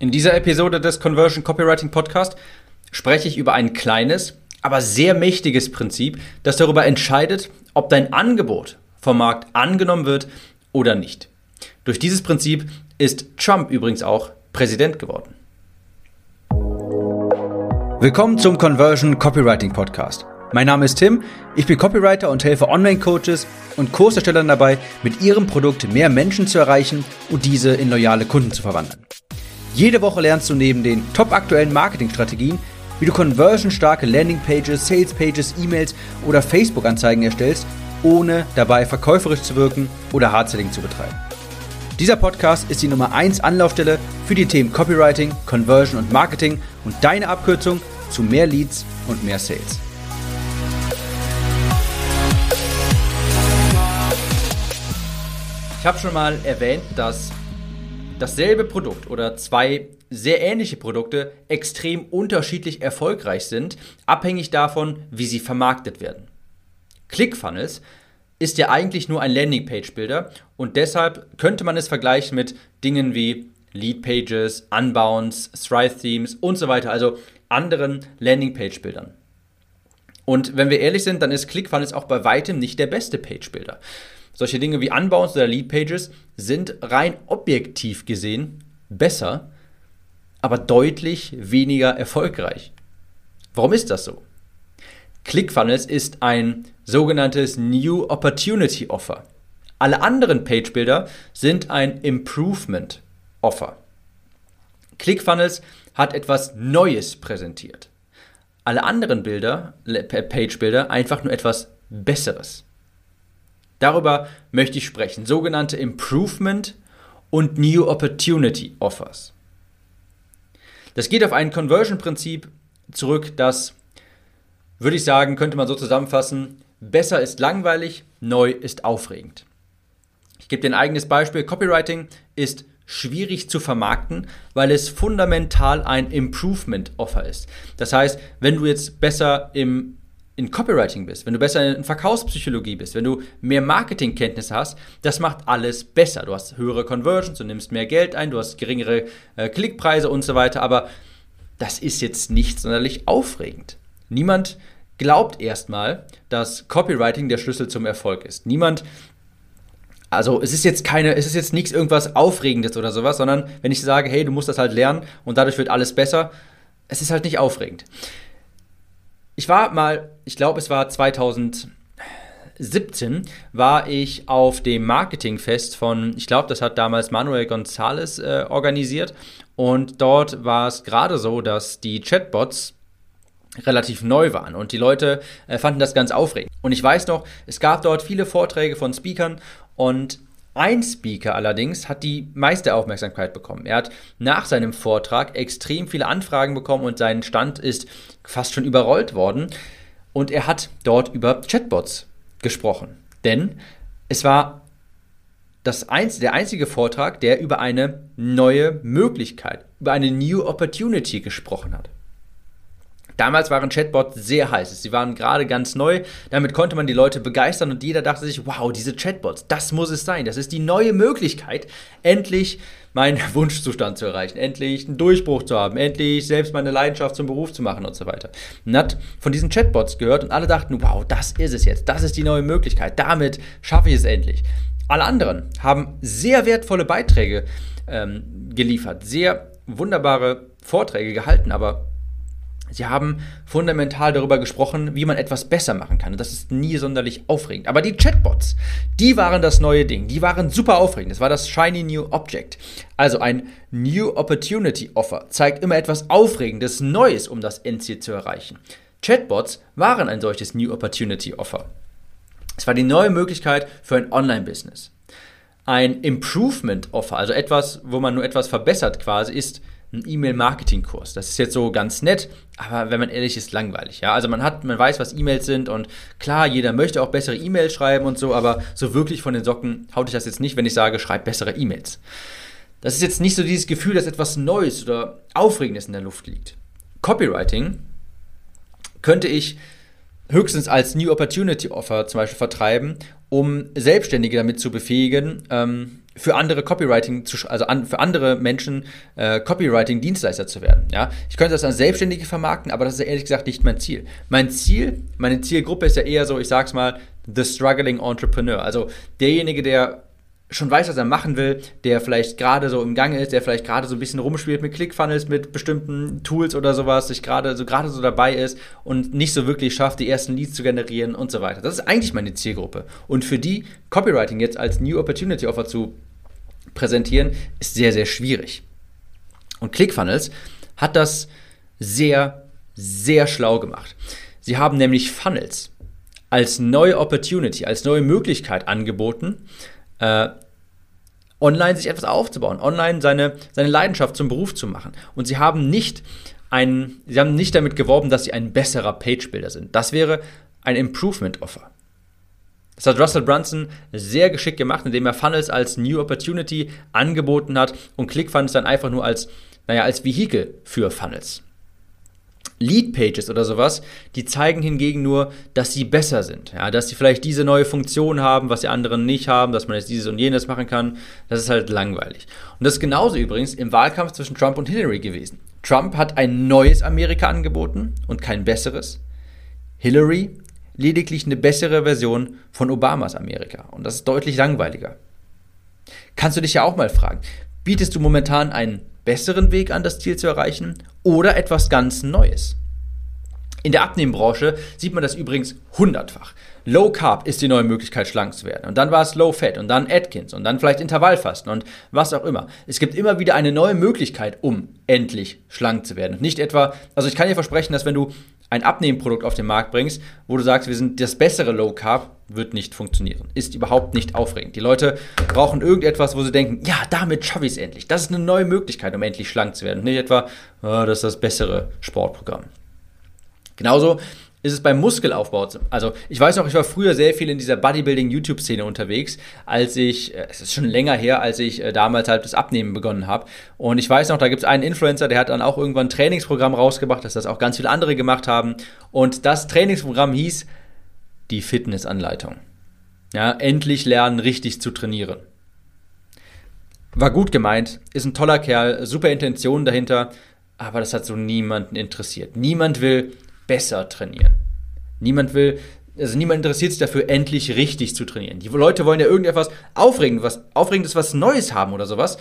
In dieser Episode des Conversion Copywriting Podcast spreche ich über ein kleines, aber sehr mächtiges Prinzip, das darüber entscheidet, ob dein Angebot vom Markt angenommen wird oder nicht. Durch dieses Prinzip ist Trump übrigens auch Präsident geworden. Willkommen zum Conversion Copywriting Podcast. Mein Name ist Tim, ich bin Copywriter und helfe Online-Coaches und Kurserstellern dabei, mit ihrem Produkt mehr Menschen zu erreichen und diese in loyale Kunden zu verwandeln. Jede Woche lernst du neben den top aktuellen Marketingstrategien, wie du conversionstarke Landingpages, Salespages, E-Mails oder Facebook-Anzeigen erstellst, ohne dabei verkäuferisch zu wirken oder Hardselling zu betreiben. Dieser Podcast ist die Nummer 1 Anlaufstelle für die Themen Copywriting, Conversion und Marketing und deine Abkürzung zu mehr Leads und mehr Sales. Ich habe schon mal erwähnt, dass dasselbe Produkt oder zwei sehr ähnliche Produkte extrem unterschiedlich erfolgreich sind, abhängig davon, wie sie vermarktet werden. ClickFunnels ist ja eigentlich nur ein Landingpage-Bilder und deshalb könnte man es vergleichen mit Dingen wie Leadpages, Unbounds, Thrive-Themes und so weiter, also anderen Landingpage-Bildern. Und wenn wir ehrlich sind, dann ist ClickFunnels auch bei weitem nicht der beste Page-Builder. Solche Dinge wie Unbounds oder Lead-Pages sind rein objektiv gesehen besser, aber deutlich weniger erfolgreich. Warum ist das so? ClickFunnels ist ein sogenanntes New Opportunity Offer. Alle anderen Page-Builder sind ein Improvement Offer. ClickFunnels hat etwas Neues präsentiert. Alle anderen Bilder, Page-Builder, einfach nur etwas Besseres. Darüber möchte ich sprechen. Sogenannte Improvement und New Opportunity Offers. Das geht auf ein Conversion-Prinzip zurück, das, würde ich sagen, könnte man so zusammenfassen, besser ist langweilig, neu ist aufregend. Ich gebe dir ein eigenes Beispiel. Copywriting ist schwierig zu vermarkten, weil es fundamental ein Improvement-Offer ist. Das heißt, wenn du jetzt besser im in Copywriting bist, wenn du besser in Verkaufspsychologie bist, wenn du mehr Marketingkenntnisse hast, das macht alles besser. Du hast höhere Conversions, du nimmst mehr Geld ein, du hast geringere äh, Klickpreise und so weiter, aber das ist jetzt nicht sonderlich aufregend. Niemand glaubt erstmal, dass Copywriting der Schlüssel zum Erfolg ist. Niemand also es ist jetzt keine, es ist jetzt nichts irgendwas Aufregendes oder sowas, sondern wenn ich sage, hey, du musst das halt lernen und dadurch wird alles besser, es ist halt nicht aufregend. Ich war mal, ich glaube, es war 2017, war ich auf dem Marketingfest von, ich glaube, das hat damals Manuel González äh, organisiert. Und dort war es gerade so, dass die Chatbots relativ neu waren und die Leute äh, fanden das ganz aufregend. Und ich weiß noch, es gab dort viele Vorträge von Speakern und ein Speaker allerdings hat die meiste Aufmerksamkeit bekommen. Er hat nach seinem Vortrag extrem viele Anfragen bekommen und sein Stand ist fast schon überrollt worden. Und er hat dort über Chatbots gesprochen. Denn es war das einz der einzige Vortrag, der über eine neue Möglichkeit, über eine New Opportunity gesprochen hat. Damals waren Chatbots sehr heiß. Sie waren gerade ganz neu. Damit konnte man die Leute begeistern und jeder dachte sich, wow, diese Chatbots, das muss es sein. Das ist die neue Möglichkeit, endlich meinen Wunschzustand zu erreichen, endlich einen Durchbruch zu haben, endlich selbst meine Leidenschaft zum Beruf zu machen und so weiter. Und hat von diesen Chatbots gehört und alle dachten, wow, das ist es jetzt, das ist die neue Möglichkeit, damit schaffe ich es endlich. Alle anderen haben sehr wertvolle Beiträge ähm, geliefert, sehr wunderbare Vorträge gehalten, aber Sie haben fundamental darüber gesprochen, wie man etwas besser machen kann. Und das ist nie sonderlich aufregend. Aber die Chatbots, die waren das neue Ding. Die waren super aufregend. Das war das Shiny New Object. Also ein New Opportunity Offer zeigt immer etwas Aufregendes, Neues, um das Endziel zu erreichen. Chatbots waren ein solches New Opportunity Offer. Es war die neue Möglichkeit für ein Online-Business. Ein Improvement Offer, also etwas, wo man nur etwas verbessert quasi, ist ein E-Mail-Marketing-Kurs. Das ist jetzt so ganz nett, aber wenn man ehrlich ist, langweilig. Ja? Also man hat, man weiß, was E-Mails sind und klar, jeder möchte auch bessere E-Mails schreiben und so, aber so wirklich von den Socken haut ich das jetzt nicht, wenn ich sage, schreib bessere E-Mails. Das ist jetzt nicht so dieses Gefühl, dass etwas Neues oder Aufregendes in der Luft liegt. Copywriting könnte ich höchstens als New Opportunity Offer zum Beispiel vertreiben um Selbstständige damit zu befähigen, ähm, für andere Copywriting zu, also an, für andere Menschen äh, Copywriting-Dienstleister zu werden. Ja, ich könnte das als Selbstständige vermarkten, aber das ist ehrlich gesagt nicht mein Ziel. Mein Ziel, meine Zielgruppe ist ja eher so, ich sag's mal, the struggling entrepreneur. Also derjenige, der schon weiß, was er machen will, der vielleicht gerade so im Gange ist, der vielleicht gerade so ein bisschen rumspielt mit ClickFunnels, mit bestimmten Tools oder sowas, sich gerade so gerade so dabei ist und nicht so wirklich schafft, die ersten Leads zu generieren und so weiter. Das ist eigentlich meine Zielgruppe. Und für die Copywriting jetzt als New Opportunity Offer zu präsentieren, ist sehr, sehr schwierig. Und ClickFunnels hat das sehr, sehr schlau gemacht. Sie haben nämlich Funnels als neue Opportunity, als neue Möglichkeit angeboten, äh, online sich etwas aufzubauen, online seine, seine Leidenschaft zum Beruf zu machen. Und sie haben nicht ein, sie haben nicht damit geworben, dass sie ein besserer Page-Builder sind. Das wäre ein Improvement-Offer. Das hat Russell Brunson sehr geschickt gemacht, indem er Funnels als New Opportunity angeboten hat und ClickFunnels dann einfach nur als, naja, als Vehikel für Funnels. Lead-Pages oder sowas, die zeigen hingegen nur, dass sie besser sind. Ja, dass sie vielleicht diese neue Funktion haben, was die anderen nicht haben, dass man jetzt dieses und jenes machen kann. Das ist halt langweilig. Und das ist genauso übrigens im Wahlkampf zwischen Trump und Hillary gewesen. Trump hat ein neues Amerika angeboten und kein besseres. Hillary lediglich eine bessere Version von Obamas Amerika. Und das ist deutlich langweiliger. Kannst du dich ja auch mal fragen, bietest du momentan einen besseren Weg an, das Ziel zu erreichen oder etwas ganz Neues. In der Abnehmbranche sieht man das übrigens hundertfach. Low Carb ist die neue Möglichkeit, schlank zu werden. Und dann war es Low Fat und dann Atkins und dann vielleicht Intervallfasten und was auch immer. Es gibt immer wieder eine neue Möglichkeit, um endlich schlank zu werden. nicht etwa, also ich kann dir versprechen, dass wenn du ein Abnehmprodukt auf den Markt bringst, wo du sagst, wir sind das bessere Low Carb, wird nicht funktionieren. Ist überhaupt nicht aufregend. Die Leute brauchen irgendetwas, wo sie denken, ja, damit schaffe ich es endlich. Das ist eine neue Möglichkeit, um endlich schlank zu werden. Nicht etwa, oh, das ist das bessere Sportprogramm. Genauso ist es beim Muskelaufbau. Also ich weiß noch, ich war früher sehr viel in dieser Bodybuilding-YouTube-Szene unterwegs, als ich, äh, es ist schon länger her, als ich äh, damals halt das Abnehmen begonnen habe. Und ich weiß noch, da gibt es einen Influencer, der hat dann auch irgendwann ein Trainingsprogramm rausgebracht, dass das auch ganz viele andere gemacht haben. Und das Trainingsprogramm hieß die Fitnessanleitung. Ja, endlich lernen, richtig zu trainieren. War gut gemeint, ist ein toller Kerl, super Intentionen dahinter, aber das hat so niemanden interessiert. Niemand will besser trainieren. Niemand will, also niemand interessiert sich dafür, endlich richtig zu trainieren. Die Leute wollen ja irgendetwas Aufregendes, was, Aufregendes, was Neues haben oder sowas.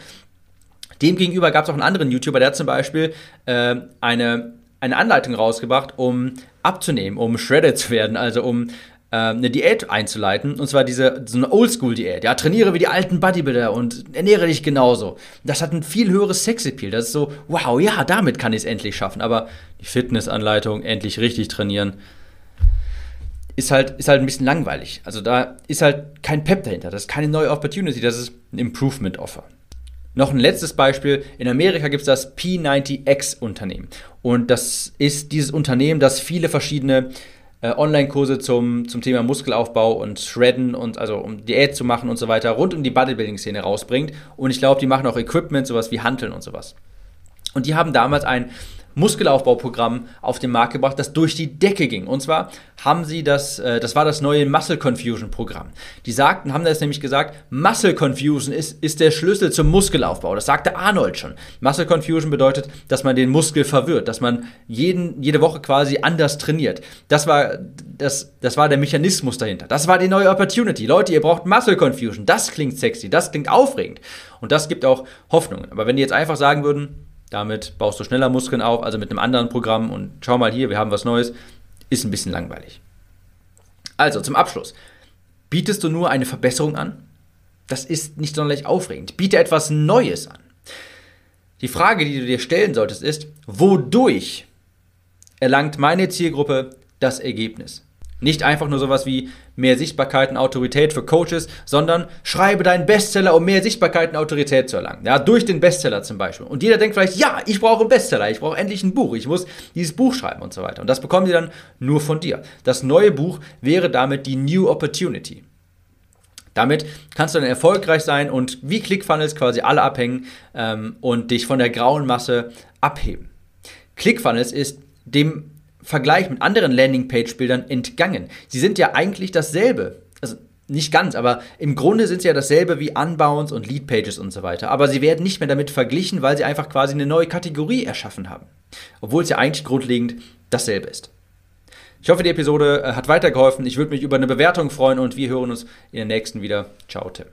Demgegenüber gab es auch einen anderen YouTuber, der hat zum Beispiel äh, eine, eine Anleitung rausgebracht, um abzunehmen, um shredded zu werden, also um eine Diät einzuleiten. Und zwar diese, so eine Oldschool-Diät. Ja, trainiere wie die alten Bodybuilder und ernähre dich genauso. Das hat ein viel höheres Sexappeal. Das ist so, wow, ja, damit kann ich es endlich schaffen. Aber die Fitnessanleitung, endlich richtig trainieren, ist halt, ist halt ein bisschen langweilig. Also da ist halt kein Pep dahinter. Das ist keine neue Opportunity, das ist ein Improvement-Offer. Noch ein letztes Beispiel. In Amerika gibt es das P90X-Unternehmen. Und das ist dieses Unternehmen, das viele verschiedene äh, Online-Kurse zum, zum Thema Muskelaufbau und Shredden und also um Diät zu machen und so weiter rund um die Bodybuilding-Szene rausbringt. Und ich glaube, die machen auch Equipment, sowas wie Hanteln und sowas. Und die haben damals ein Muskelaufbauprogramm auf den Markt gebracht, das durch die Decke ging. Und zwar haben sie das, äh, das war das neue Muscle Confusion Programm. Die sagten, haben das nämlich gesagt, Muscle Confusion ist, ist der Schlüssel zum Muskelaufbau. Das sagte Arnold schon. Muscle Confusion bedeutet, dass man den Muskel verwirrt, dass man jeden, jede Woche quasi anders trainiert. Das war, das, das war der Mechanismus dahinter. Das war die neue Opportunity. Leute, ihr braucht Muscle Confusion. Das klingt sexy, das klingt aufregend. Und das gibt auch Hoffnungen. Aber wenn die jetzt einfach sagen würden, damit baust du schneller Muskeln auf, also mit einem anderen Programm und schau mal hier, wir haben was Neues, ist ein bisschen langweilig. Also zum Abschluss. Bietest du nur eine Verbesserung an? Das ist nicht sonderlich aufregend. Biete etwas Neues an. Die Frage, die du dir stellen solltest, ist, wodurch erlangt meine Zielgruppe das Ergebnis? Nicht einfach nur sowas wie mehr Sichtbarkeit und Autorität für Coaches, sondern schreibe deinen Bestseller, um mehr Sichtbarkeit und Autorität zu erlangen. Ja, durch den Bestseller zum Beispiel. Und jeder denkt vielleicht, ja, ich brauche einen Bestseller, ich brauche endlich ein Buch, ich muss dieses Buch schreiben und so weiter. Und das bekommen die dann nur von dir. Das neue Buch wäre damit die New Opportunity. Damit kannst du dann erfolgreich sein und wie ClickFunnels quasi alle abhängen ähm, und dich von der grauen Masse abheben. ClickFunnels ist dem Vergleich mit anderen Landingpage-Bildern entgangen. Sie sind ja eigentlich dasselbe. Also nicht ganz, aber im Grunde sind sie ja dasselbe wie Unbounce und Lead Pages und so weiter. Aber sie werden nicht mehr damit verglichen, weil sie einfach quasi eine neue Kategorie erschaffen haben. Obwohl es ja eigentlich grundlegend dasselbe ist. Ich hoffe, die Episode äh, hat weitergeholfen. Ich würde mich über eine Bewertung freuen und wir hören uns in der nächsten wieder. Ciao, Tim.